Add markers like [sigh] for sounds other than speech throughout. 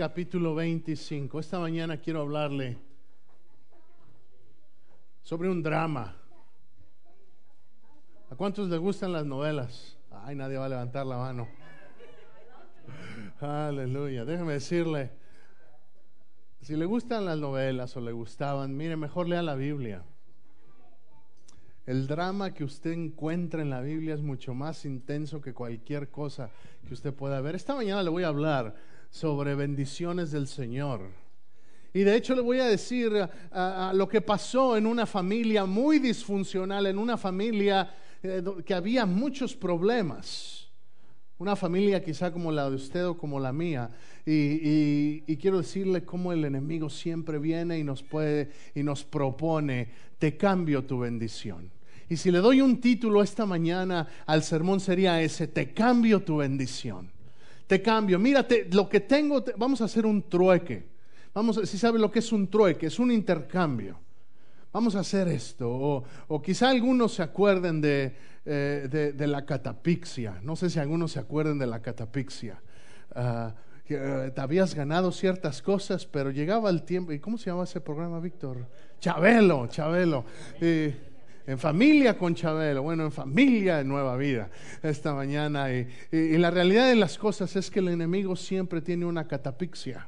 Capítulo 25. Esta mañana quiero hablarle sobre un drama. ¿A cuántos les gustan las novelas? Ay, nadie va a levantar la mano. Aleluya. Déjeme decirle, si le gustan las novelas o le gustaban, mire, mejor lea la Biblia. El drama que usted encuentra en la Biblia es mucho más intenso que cualquier cosa que usted pueda ver. Esta mañana le voy a hablar sobre bendiciones del Señor. Y de hecho le voy a decir lo que pasó en una familia muy disfuncional, en una familia eh, que había muchos problemas. Una familia quizá como la de usted o como la mía. Y, quiero decirle cómo el enemigo siempre viene y nos puede y nos propone, te cambio tu bendición. Y si le doy un título esta mañana al sermón sería ese, te cambio tu bendición te cambio, mírate, lo que tengo, vamos a hacer un trueque. Vamos, si sabe lo que es un trueque, es un intercambio. Vamos a hacer esto. O, quizá algunos se acuerden de, eh, de, la catapixia. No sé si algunos se acuerden de la catapixia. Ah, eh, te habías ganado ciertas cosas, pero llegaba el tiempo. ¿Y cómo se llama ese programa, Víctor? Chabelo, Chabelo. En familia con Chabelo, bueno, en familia en Nueva Vida esta mañana. Y, la realidad de las cosas es que el enemigo siempre tiene una catapixia.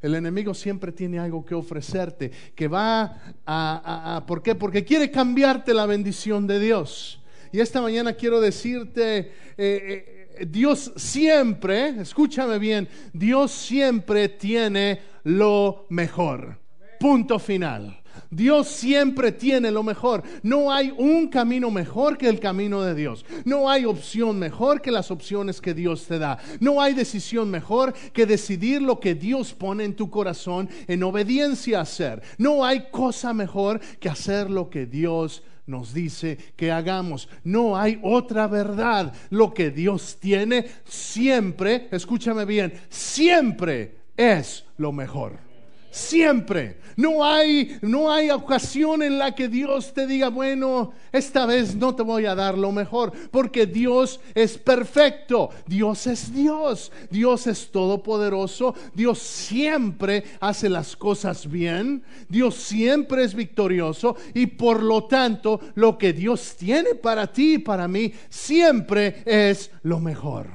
El enemigo siempre tiene algo que ofrecerte, que va a, ¿Por qué? Porque quiere cambiarte la bendición de Dios. Y esta mañana quiero decirte, eh, eh, Dios siempre, escúchame bien, Dios siempre tiene lo mejor. Punto final. Dios siempre tiene lo mejor. No hay un camino mejor que el camino de Dios. No hay opción mejor que las opciones que Dios te da. No hay decisión mejor que decidir lo que Dios pone en tu corazón en obediencia a hacer. No hay cosa mejor que hacer lo que Dios nos dice que hagamos. No hay otra verdad. Lo que Dios tiene siempre, escúchame bien, siempre es lo mejor. Siempre. No hay, no hay ocasión en la que Dios te diga, bueno, esta vez no te voy a dar lo mejor, porque Dios es perfecto. Dios es Dios. Dios es todopoderoso. Dios siempre hace las cosas bien. Dios siempre es victorioso. Y por lo tanto, lo que Dios tiene para ti y para mí siempre es lo mejor.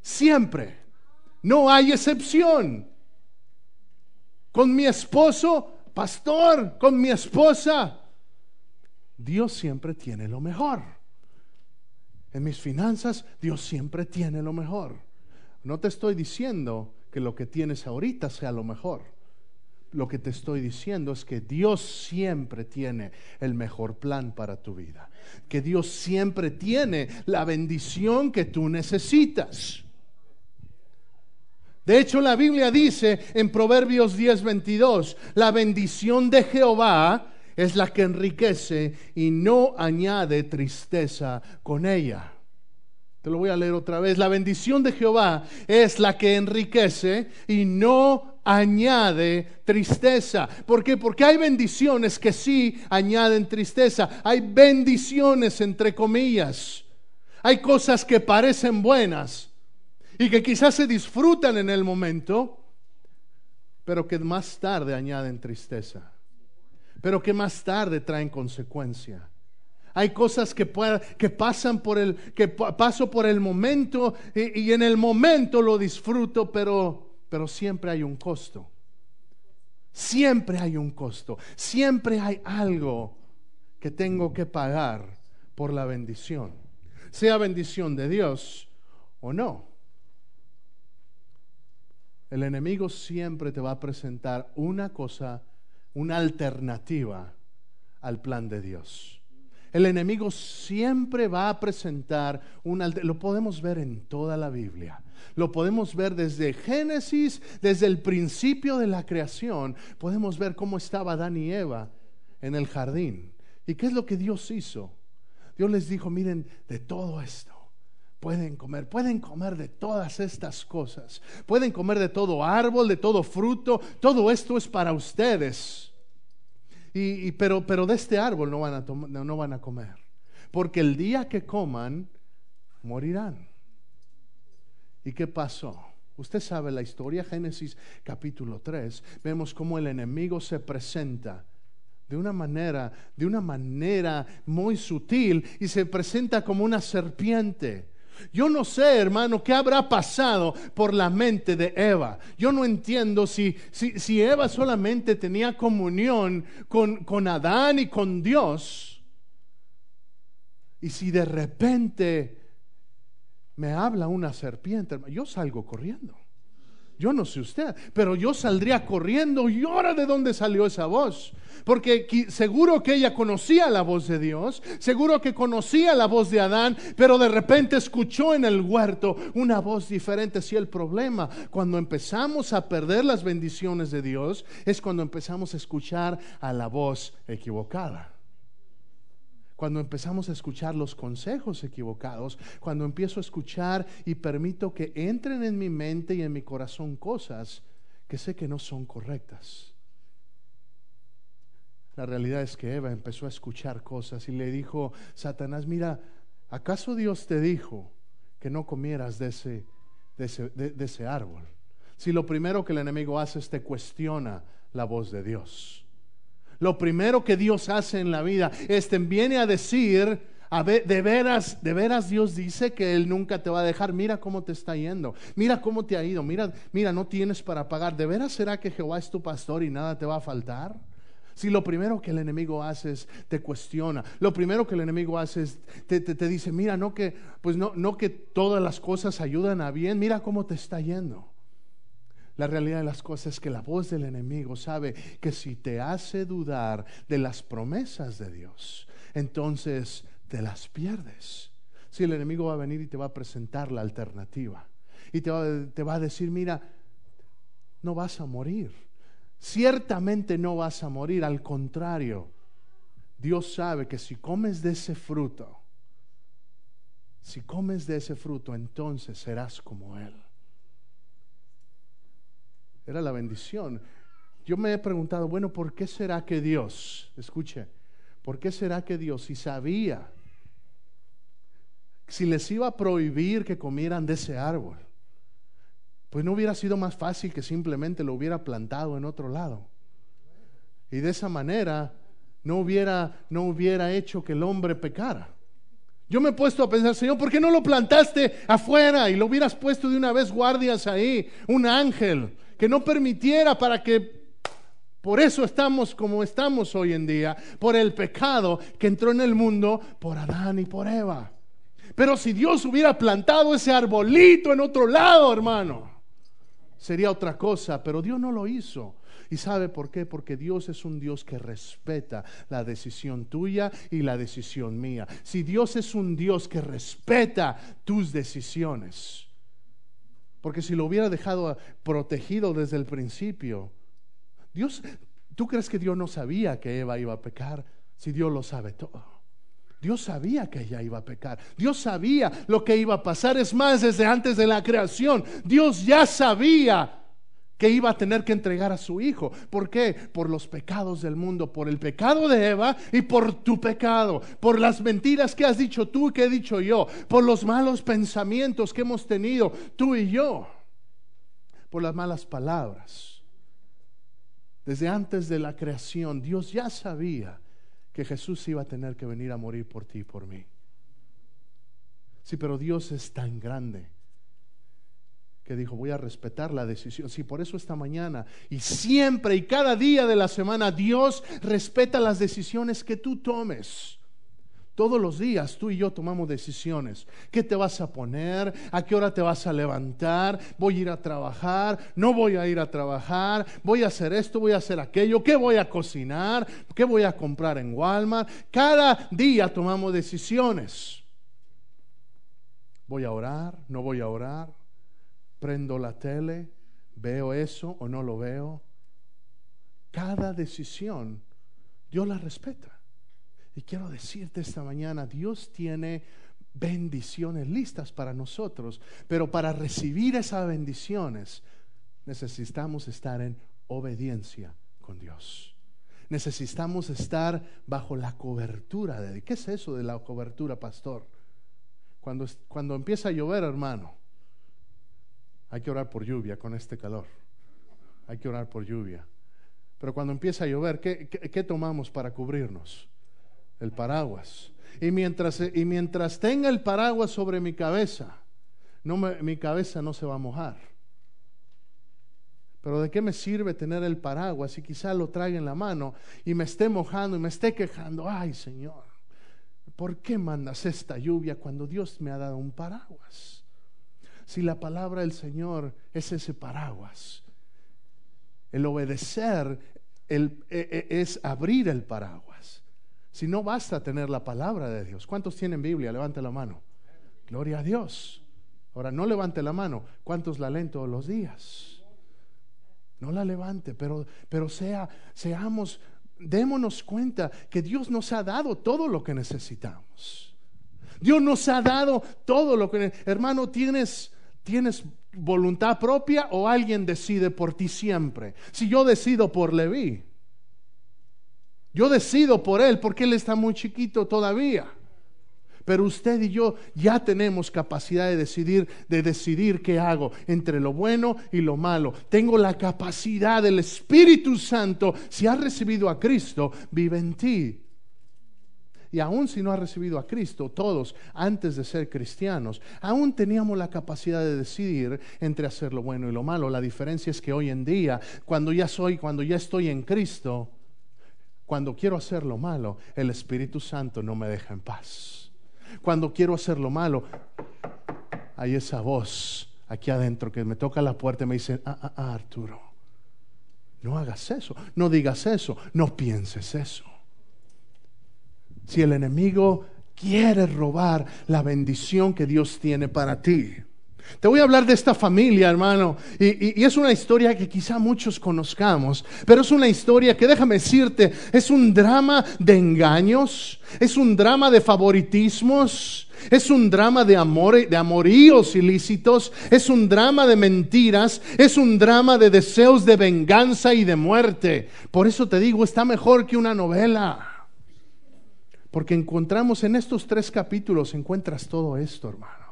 Siempre. No hay excepción con mi esposo, pastor, con mi esposa. Dios siempre tiene lo mejor. En mis finanzas, Dios siempre tiene lo mejor. No te estoy diciendo que lo que tienes ahorita sea lo mejor. Lo que te estoy diciendo es que Dios siempre tiene el mejor plan para tu vida. Que Dios siempre tiene la bendición que tú necesitas. De hecho, la Biblia dice en Proverbios 10:22, la bendición de Jehová es la que enriquece y no añade tristeza con ella. Te lo voy a leer otra vez. La bendición de Jehová es la que enriquece y no añade tristeza. ¿Por qué? Porque hay bendiciones que sí añaden tristeza. Hay bendiciones entre comillas. Hay cosas que parecen buenas, y que quizás se disfrutan en el momento, pero que más tarde añaden tristeza, pero que más tarde traen consecuencia. Hay cosas que, que pasan por el, que paso por el momento y, y, en el momento lo disfruto, pero, pero siempre hay un costo. Siempre hay un costo. Siempre hay algo que tengo que pagar por la bendición. Sea bendición de Dios o no. El enemigo siempre te va a presentar una cosa, una alternativa al plan de Dios. El enemigo siempre va a presentar un lo podemos ver en toda la Biblia. Lo podemos ver desde Génesis, desde el principio de la creación. Podemos ver cómo estaba Adán y Eva en el jardín. ¿Y qué es lo que Dios hizo? Dios les dijo, miren, de todo esto pueden comer, pueden comer de todas estas cosas, pueden comer de todo árbol, de todo fruto, todo esto es para ustedes. Y, pero, pero de este árbol no van, a no van a comer, porque el día que coman, morirán. ¿Y qué pasó? Usted sabe la historia, Génesis capítulo 3, vemos cómo el enemigo se presenta de una manera, de una manera muy sutil y se presenta como una serpiente. Yo no sé, hermano, qué habrá pasado por la mente de Eva. Yo no entiendo si, si, Eva solamente tenía comunión con, con Adán y con Dios. Y si de repente me habla una serpiente, yo salgo corriendo. Yo no sé usted, pero yo saldría corriendo y ahora de dónde salió esa voz. Porque seguro que ella conocía la voz de Dios, seguro que conocía la voz de Adán, pero de repente escuchó en el huerto una voz diferente. Si el problema cuando empezamos a perder las bendiciones de Dios es cuando empezamos a escuchar a la voz equivocada cuando empezamos a escuchar los consejos equivocados, cuando empiezo a escuchar y permito que entren en mi mente y en mi corazón cosas que sé que no son correctas. La realidad es que Eva empezó a escuchar cosas y le dijo, Satanás, mira, ¿acaso Dios te dijo que no comieras de ese, árbol? Si lo primero que el enemigo hace es te cuestiona la voz de Dios. Lo primero que Dios hace en la vida es te viene a decir, a ver, de veras, de veras Dios dice que Él nunca te va a dejar. Mira cómo te está yendo. Mira cómo te ha ido. Mira, mira, no tienes para pagar. ¿De veras será que Jehová es tu pastor y nada te va a faltar? Si lo primero que el enemigo hace es te cuestiona, lo primero que el enemigo hace es te, te, te dice, mira, no que, pues no, no que todas las cosas ayudan a bien, mira cómo te está yendo. La realidad de las cosas es que la voz del enemigo sabe que si te hace dudar de las promesas de Dios, entonces te las pierdes. Si el enemigo va a venir y te va a presentar la alternativa y te va, a decir, mira, no vas a morir. Ciertamente no vas a morir, al contrario, Dios sabe que si comes de ese fruto, si comes de ese fruto, entonces serás como Él. Era la bendición. Yo me he preguntado, bueno, ¿por qué será que Dios, escuche, ¿por qué será que Dios, si sabía, si les iba a prohibir que comieran de ese árbol, pues no hubiera sido más fácil que simplemente lo hubiera plantado en otro lado? Y de esa manera no hubiera, no hubiera hecho que el hombre pecara. Yo me he puesto a pensar, Señor, ¿por qué no lo plantaste afuera y lo hubieras puesto de una vez guardias ahí, un ángel? Que no permitiera para que por eso estamos como estamos hoy en día, por el pecado que entró en el mundo por Adán y por Eva. Pero si Dios hubiera plantado ese arbolito en otro lado, hermano, sería otra cosa, pero Dios no lo hizo. ¿Y sabe por qué? Porque Dios es un Dios que respeta la decisión tuya y la decisión mía. Si Dios es un Dios que respeta tus decisiones, porque si lo hubiera dejado protegido desde el principio, Dios, ¿tú crees que Dios no sabía que Eva iba a pecar? Si Dios lo sabe todo. Dios sabía que ella iba a pecar. Dios sabía lo que iba a pasar. Es más, desde antes de la creación, Dios ya sabía que iba a tener que entregar a su hijo. ¿Por qué? Por los pecados del mundo, por el pecado de Eva y por tu pecado, por las mentiras que has dicho tú y que he dicho yo, por los malos pensamientos que hemos tenido tú y yo, por las malas palabras. Desde antes de la creación, Dios ya sabía que Jesús iba a tener que venir a morir por ti y por mí. Sí, pero Dios es tan grande que dijo, voy a respetar la decisión. Sí, por eso esta mañana y siempre y cada día de la semana Dios respeta las decisiones que tú tomes. Todos los días tú y yo tomamos decisiones. ¿Qué te vas a poner? ¿A qué hora te vas a levantar? ¿Voy a ir a trabajar? ¿No voy a ir a trabajar? ¿Voy a hacer esto? ¿Voy a hacer aquello? ¿Qué voy a cocinar? ¿Qué voy a comprar en Walmart? Cada día tomamos decisiones. ¿Voy a orar? ¿No voy a orar? ¿Prendo la tele? ¿Veo eso o no lo veo? Cada decisión Dios la respeta. Y quiero decirte esta mañana, Dios tiene bendiciones listas para nosotros, pero para recibir esas bendiciones necesitamos estar en obediencia con Dios. Necesitamos estar bajo la cobertura de ¿Qué es eso de la cobertura, pastor? Cuando, cuando empieza a llover, hermano, hay que orar por lluvia con este calor. Hay que orar por lluvia. Pero cuando empieza a llover, ¿qué, tomamos para cubrirnos? el paraguas. Y mientras, y mientras tenga el paraguas sobre mi cabeza, mi cabeza no se va a mojar. Pero ¿de qué me sirve tener el paraguas si quizá lo traiga en la mano y me esté mojando y me esté quejando? Ay Señor, ¿por qué mandas esta lluvia cuando Dios me ha dado un paraguas? Si la palabra del Señor es ese paraguas, el obedecer el, e, e, es abrir el paraguas. Si no basta tener la palabra de Dios. ¿Cuántos tienen Biblia? Levante la mano. Gloria a Dios. Ahora, no levante la mano. ¿Cuántos la leen todos los días? No la levante, pero, pero sea, seamos, démonos cuenta que Dios nos ha dado todo lo que necesitamos. Dios nos ha dado todo lo que... Hermano, tienes, tienes voluntad propia o alguien decide por ti siempre. Si yo decido por Leví, yo decido por él porque él está muy chiquito todavía. Pero usted y yo ya tenemos capacidad de decidir, de decidir qué hago entre lo bueno y lo malo. Tengo la capacidad del Espíritu Santo. Si has recibido a Cristo, vive en ti. Y aún si no has recibido a Cristo, todos antes de ser cristianos, aún teníamos la capacidad de decidir entre hacer lo bueno y lo malo. La diferencia es que hoy en día, cuando ya soy, cuando ya estoy en Cristo, cuando quiero hacer lo malo, el Espíritu Santo no me deja en paz. Cuando quiero hacer lo malo, hay esa voz aquí adentro que me toca la puerta y me dice, ah, ah, ah, Arturo, no hagas eso, no digas eso, no pienses eso. Si el enemigo quiere robar la bendición que Dios tiene para ti, te voy a hablar de esta familia, hermano. Y, es una historia que quizá muchos conozcamos, pero es una historia que, déjame decirte, es un drama de engaños, es un drama de favoritismos. Es un drama de amor, de amoríos ilícitos, es un drama de mentiras, es un drama de deseos de venganza y de muerte. Por eso te digo, está mejor que una novela. Porque encontramos en estos tres capítulos, encuentras todo esto, hermano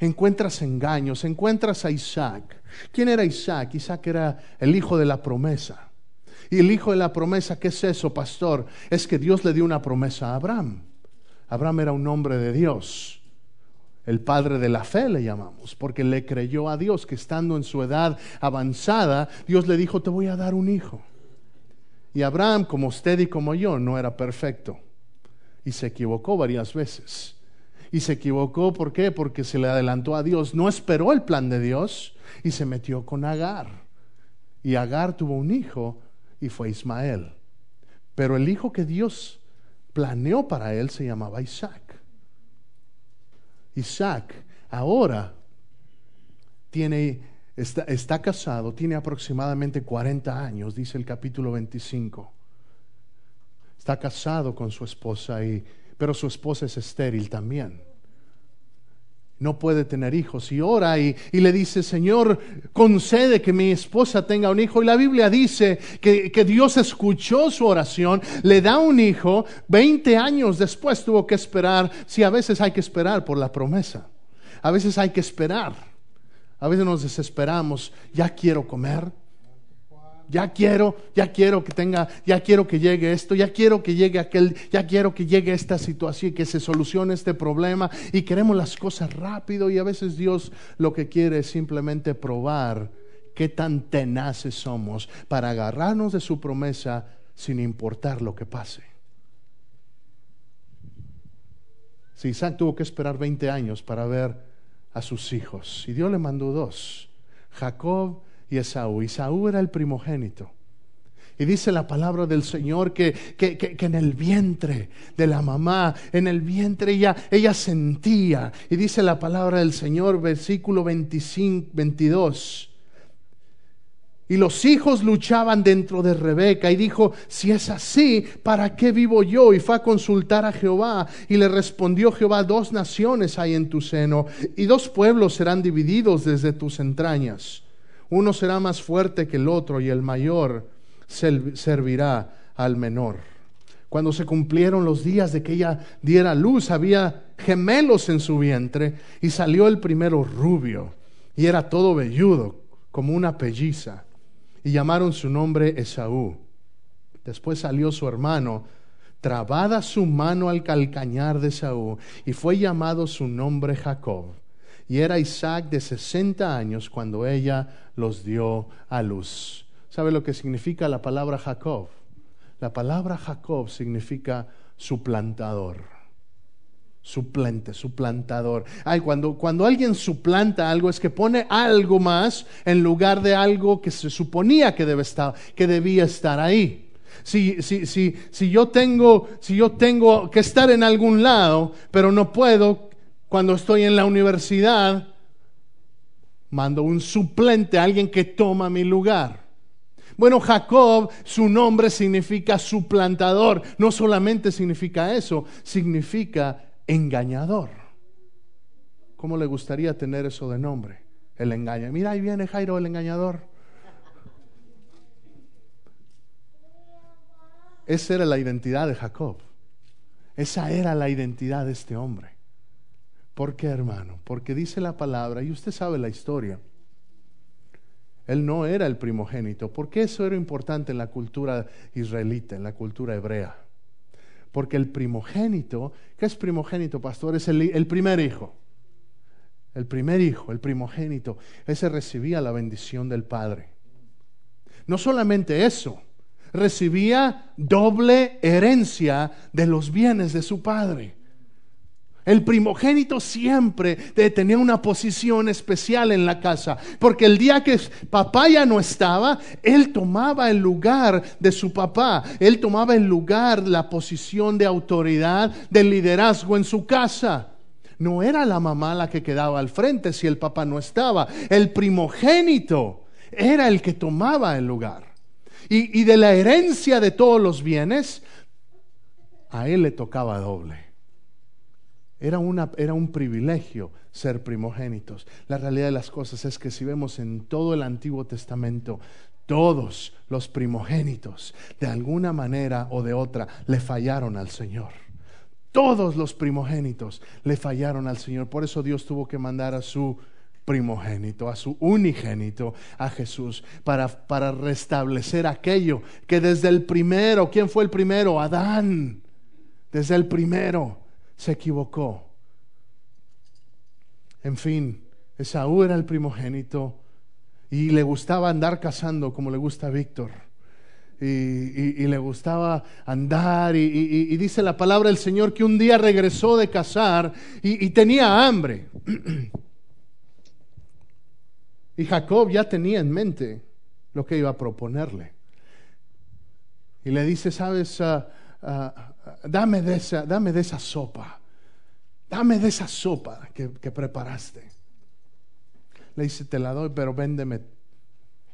encuentras engaños, encuentras a Isaac. ¿Quién era Isaac? Isaac era el hijo de la promesa. Y el hijo de la promesa, ¿qué es eso, pastor? Es que Dios le dio una promesa a Abraham. Abraham era un hombre de Dios. El padre de la fe le llamamos, porque le creyó a Dios que estando en su edad avanzada, Dios le dijo, te voy a dar un hijo. Y Abraham, como usted y como yo, no era perfecto. Y se equivocó varias veces. Y se equivocó, ¿por qué? Porque se le adelantó a Dios, no esperó el plan de Dios y se metió con Agar. Y Agar tuvo un hijo y fue Ismael. Pero el hijo que Dios planeó para él se llamaba Isaac. Isaac ahora tiene, está, está casado, tiene aproximadamente 40 años, dice el capítulo 25. Está casado con su esposa y pero su esposa es estéril también. No puede tener hijos. Y ora y, le dice, Señor, concede que mi esposa tenga un hijo. Y la Biblia dice que, que Dios escuchó su oración, le da un hijo, 20 años después tuvo que esperar, si a veces hay que esperar por la promesa, a veces hay que esperar, a veces nos desesperamos, ya quiero comer, ya quiero, ya quiero que tenga, ya quiero que llegue esto, ya quiero que llegue aquel, ya quiero que llegue esta situación, que se solucione este problema y queremos las cosas rápido y a veces Dios lo que quiere es simplemente probar qué tan tenaces somos para agarrarnos de su promesa sin importar lo que pase. Si Isaac tuvo que esperar 20 años para ver a sus hijos, y Dios le mandó dos, Jacob y Esaú. Esaú era el primogénito. Y dice la palabra del Señor que, que, en el vientre de la mamá, en el vientre ella, ella sentía. Y dice la palabra del Señor, versículo 25, 22. Y los hijos luchaban dentro de Rebeca y dijo, si es así, ¿para qué vivo yo? Y fue a consultar a Jehová y le respondió Jehová, dos naciones hay en tu seno y dos pueblos serán divididos desde tus entrañas. Uno será más fuerte que el otro y el mayor servirá al menor. Cuando se cumplieron los días de que ella diera luz, había gemelos en su vientre y salió el primero rubio y era todo velludo como una pelliza y llamaron su nombre Esaú. Después salió su hermano, trabada su mano al calcañar de Esaú, y fue llamado su nombre Jacob. Y era Isaac de sesenta años cuando ella los dio a luz. ¿Sabe lo que significa la palabra Jacob? La palabra Jacob significa suplantador suplente, suplantador. Ay, cuando, cuando alguien suplanta algo es que pone algo más en lugar de algo que se suponía que, debe estar, que debía estar ahí. Si, si, si, si, yo tengo, si yo tengo que estar en algún lado, pero no puedo cuando estoy en la universidad, mando un suplente, alguien que toma mi lugar. Bueno, Jacob, su nombre significa suplantador. No solamente significa eso, significa engañador. ¿Cómo le gustaría tener eso de nombre? El engaño. Mira, ahí viene Jairo el engañador. Esa era la identidad de Jacob. Esa era la identidad de este hombre. ¿Por qué, hermano? Porque dice la palabra, y usted sabe la historia. Él no era el primogénito, porque eso era importante en la cultura israelita, en la cultura hebrea. Porque el primogénito, ¿qué es primogénito, pastor? Es el, primer hijo. El primer hijo, el primogénito, ese recibía la bendición del Padre. No solamente eso, recibía doble herencia de los bienes de su Padre. El primogénito siempre tenía una posición especial en la casa, porque el día que papá ya no estaba, él tomaba el lugar de su papá, él tomaba el lugar, la posición de autoridad, de liderazgo en su casa. No era la mamá la que quedaba al frente si el papá no estaba, el primogénito era el que tomaba el lugar. Y, y de la herencia de todos los bienes, a él le tocaba doble. Era, una, era un privilegio ser primogénitos. La realidad de las cosas es que si vemos en todo el Antiguo Testamento, todos los primogénitos, de alguna manera o de otra, le fallaron al Señor. Todos los primogénitos le fallaron al Señor. Por eso Dios tuvo que mandar a su primogénito, a su unigénito, a Jesús, para, para restablecer aquello que desde el primero, ¿quién fue el primero? Adán. Desde el primero se equivocó. En fin, Esaú era el primogénito y le gustaba andar cazando como le gusta a Víctor. Y, le gustaba andar y, dice la palabra del Señor que un día regresó de cazar y, tenía hambre. [clears throat] y Jacob ya tenía en mente lo que iba a proponerle. Y le dice, sabes, ah, ah, dame de esa, dame de esa sopa, dame de esa sopa que, que preparaste. Le dice, te la doy, pero véndeme,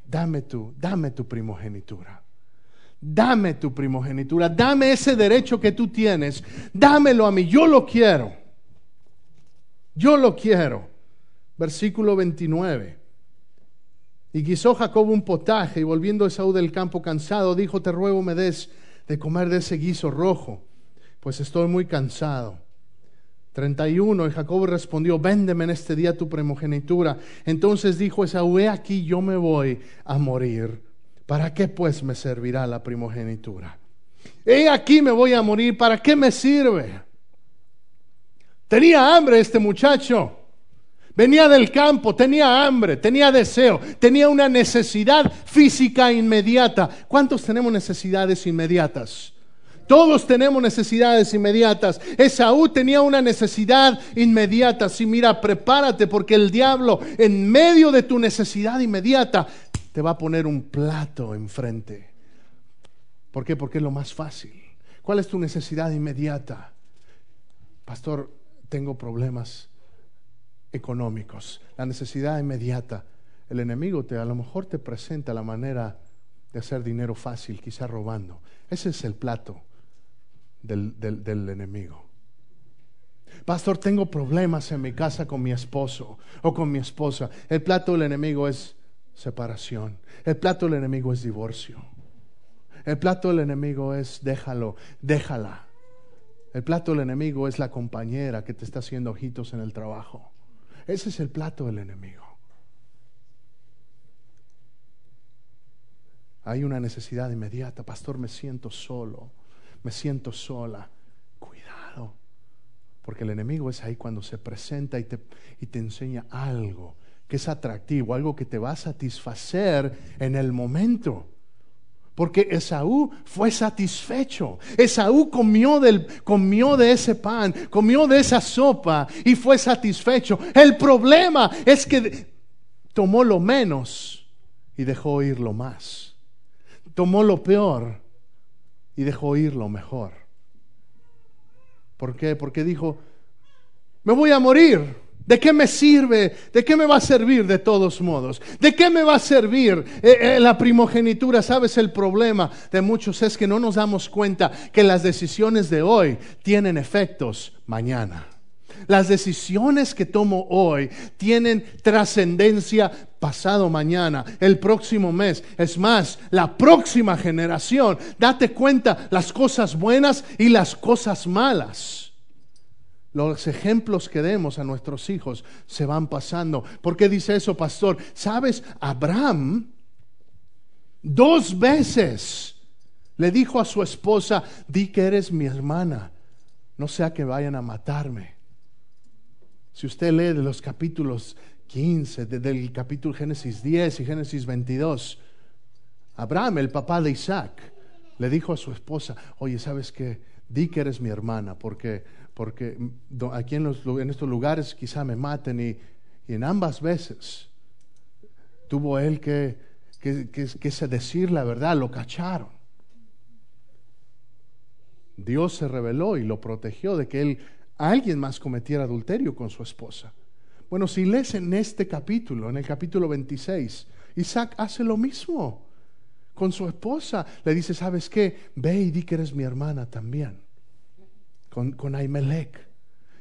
dame tu, dame tu primogenitura. Dame tu primogenitura, dame ese derecho que tú tienes, dámelo a mí, yo lo quiero. Yo lo quiero. Versículo 29. Y guisó Jacob un potaje y volviendo Esaú del campo cansado, dijo, te ruego me des de comer de ese guiso rojo pues estoy muy cansado. 31, y Jacob respondió, véndeme en este día tu primogenitura. Entonces dijo Esaú, he aquí yo me voy a morir. ¿Para qué pues me servirá la primogenitura? He aquí me voy a morir, ¿para qué me sirve? Tenía hambre este muchacho. Venía del campo, tenía hambre, tenía deseo, tenía una necesidad física inmediata. ¿Cuántos tenemos necesidades inmediatas? Todos tenemos necesidades inmediatas. Esaú tenía una necesidad inmediata. Si mira, prepárate porque el diablo en medio de tu necesidad inmediata te va a poner un plato enfrente. ¿Por qué? Porque es lo más fácil. ¿Cuál es tu necesidad inmediata? Pastor, tengo problemas económicos. La necesidad inmediata. El enemigo te a lo mejor te presenta la manera de hacer dinero fácil, quizá robando. Ese es el plato del, del enemigo. Pastor, tengo problemas en mi casa con mi esposo o con mi esposa. El plato del enemigo es separación. El plato del enemigo es divorcio. El plato del enemigo es déjalo, déjala. El plato del enemigo es la compañera que te está haciendo ojitos en el trabajo. Ese es el plato del enemigo. Hay una necesidad inmediata. Pastor, me siento solo, me siento sola. Cuidado, porque el enemigo es ahí cuando se presenta y te, y te enseña algo que es atractivo, algo que te va a satisfacer en el momento. Porque Esaú fue satisfecho. Esaú comió, del, comió de ese pan, comió de esa sopa y fue satisfecho. El problema es que tomó lo menos y dejó ir lo más. Tomó lo peor y dejó ir lo mejor. ¿Por qué? Porque dijo, me voy a morir. ¿De qué me sirve? ¿De qué me va a servir de todos modos? ¿De qué me va a servir eh, eh, la primogenitura? ¿Sabes? El problema de muchos es que no nos damos cuenta que las decisiones de hoy tienen efectos mañana. Las decisiones que tomo hoy tienen trascendencia pasado mañana, el próximo mes, es más, la próxima generación. Date cuenta las cosas buenas y las cosas malas los ejemplos que demos a nuestros hijos se van pasando. ¿Por qué dice eso, pastor? Sabes, Abraham dos veces le dijo a su esposa, di que eres mi hermana, no sea que vayan a matarme. Si usted lee de los capítulos 15, del capítulo Génesis 10 y Génesis 22, Abraham, el papá de Isaac, le dijo a su esposa, oye, ¿sabes qué? Di que eres mi hermana, porque porque aquí en, estos lugares quizá me maten y, en ambas veces tuvo él que, que, que, decir la verdad, lo cacharon. Dios se reveló y lo protegió de que él, alguien más cometiera adulterio con su esposa. Bueno, si lees en este capítulo, en el capítulo 26, Isaac hace lo mismo con su esposa. Le dice, ¿sabes qué? Ve y di que eres mi hermana también con, con Ahimelech.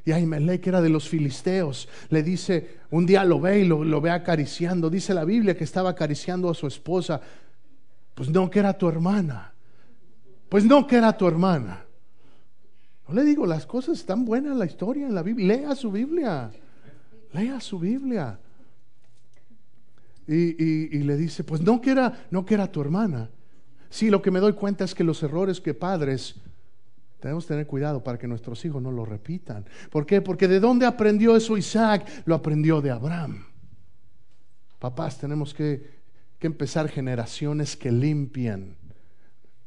Y Ahimelech era de los filisteos. Le dice, un día lo ve y lo, lo, ve acariciando. Dice la Biblia que estaba acariciando a su esposa. Pues no, que era tu hermana. Pues no, que era tu hermana. No le digo, las cosas están buenas la historia en la Biblia. Lea su Biblia. Lea su Biblia. Y, y, le dice, pues no que, era, no que era tu hermana. Sí, lo que me doy cuenta es que los errores que padres tenemos que tener cuidado para que nuestros hijos no lo repitan. ¿Por qué? Porque de dónde aprendió eso Isaac? Lo aprendió de Abraham. Papás, tenemos que, que empezar generaciones que limpien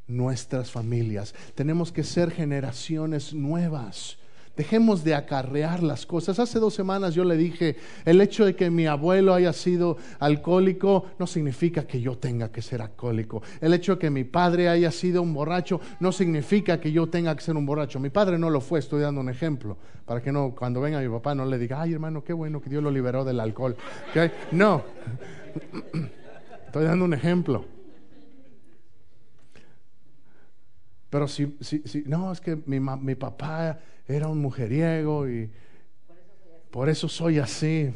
nuestras familias. Tenemos que ser generaciones nuevas Dejemos de acarrear las cosas. Hace dos semanas yo le dije, el hecho de que mi abuelo haya sido alcohólico no significa que yo tenga que ser alcohólico. El hecho de que mi padre haya sido un borracho no significa que yo tenga que ser un borracho. Mi padre no lo fue, estoy dando un ejemplo, para que no, cuando venga mi papá no le diga, ay hermano, qué bueno que Dios lo liberó del alcohol. No, estoy dando un ejemplo. Pero si, si, si no, es que mi, mi papá era un mujeriego y por eso soy así.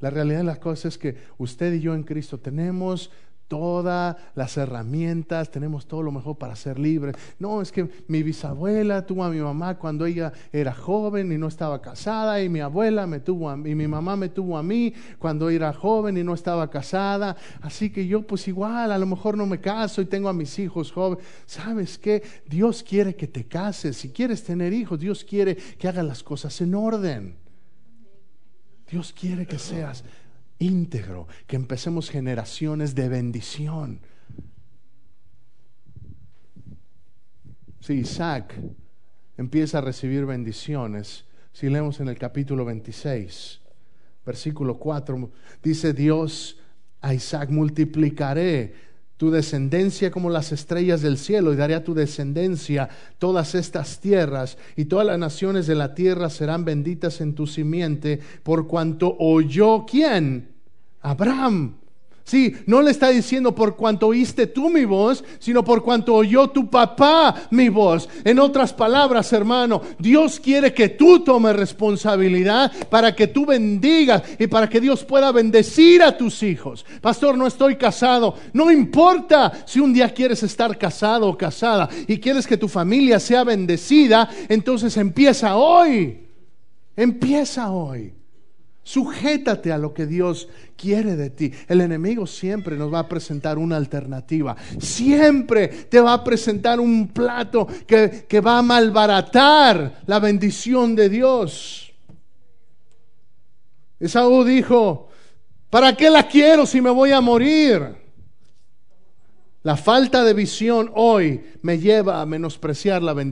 La realidad de las cosas es que usted y yo en Cristo tenemos todas las herramientas, tenemos todo lo mejor para ser libres. No, es que mi bisabuela tuvo a mi mamá cuando ella era joven y no estaba casada, y mi abuela me tuvo a, y mi mamá me tuvo a mí cuando era joven y no estaba casada. Así que yo pues igual, a lo mejor no me caso y tengo a mis hijos jóvenes. ¿Sabes qué? Dios quiere que te cases. Si quieres tener hijos, Dios quiere que hagas las cosas en orden. Dios quiere que seas íntegro, que empecemos generaciones de bendición. Si Isaac empieza a recibir bendiciones, si leemos en el capítulo 26, versículo 4, dice Dios a Isaac, multiplicaré tu descendencia como las estrellas del cielo y daré a tu descendencia todas estas tierras y todas las naciones de la tierra serán benditas en tu simiente por cuanto oyó quién? Abraham Sí, no le está diciendo por cuanto oíste tú mi voz, sino por cuanto oyó tu papá mi voz. En otras palabras, hermano, Dios quiere que tú tomes responsabilidad para que tú bendigas y para que Dios pueda bendecir a tus hijos. Pastor, no estoy casado. No importa si un día quieres estar casado o casada y quieres que tu familia sea bendecida, entonces empieza hoy. Empieza hoy. Sujétate a lo que Dios quiere de ti. El enemigo siempre nos va a presentar una alternativa. Siempre te va a presentar un plato que, que va a malbaratar la bendición de Dios. Esaú dijo, ¿para qué la quiero si me voy a morir? La falta de visión hoy me lleva a menospreciar la bendición.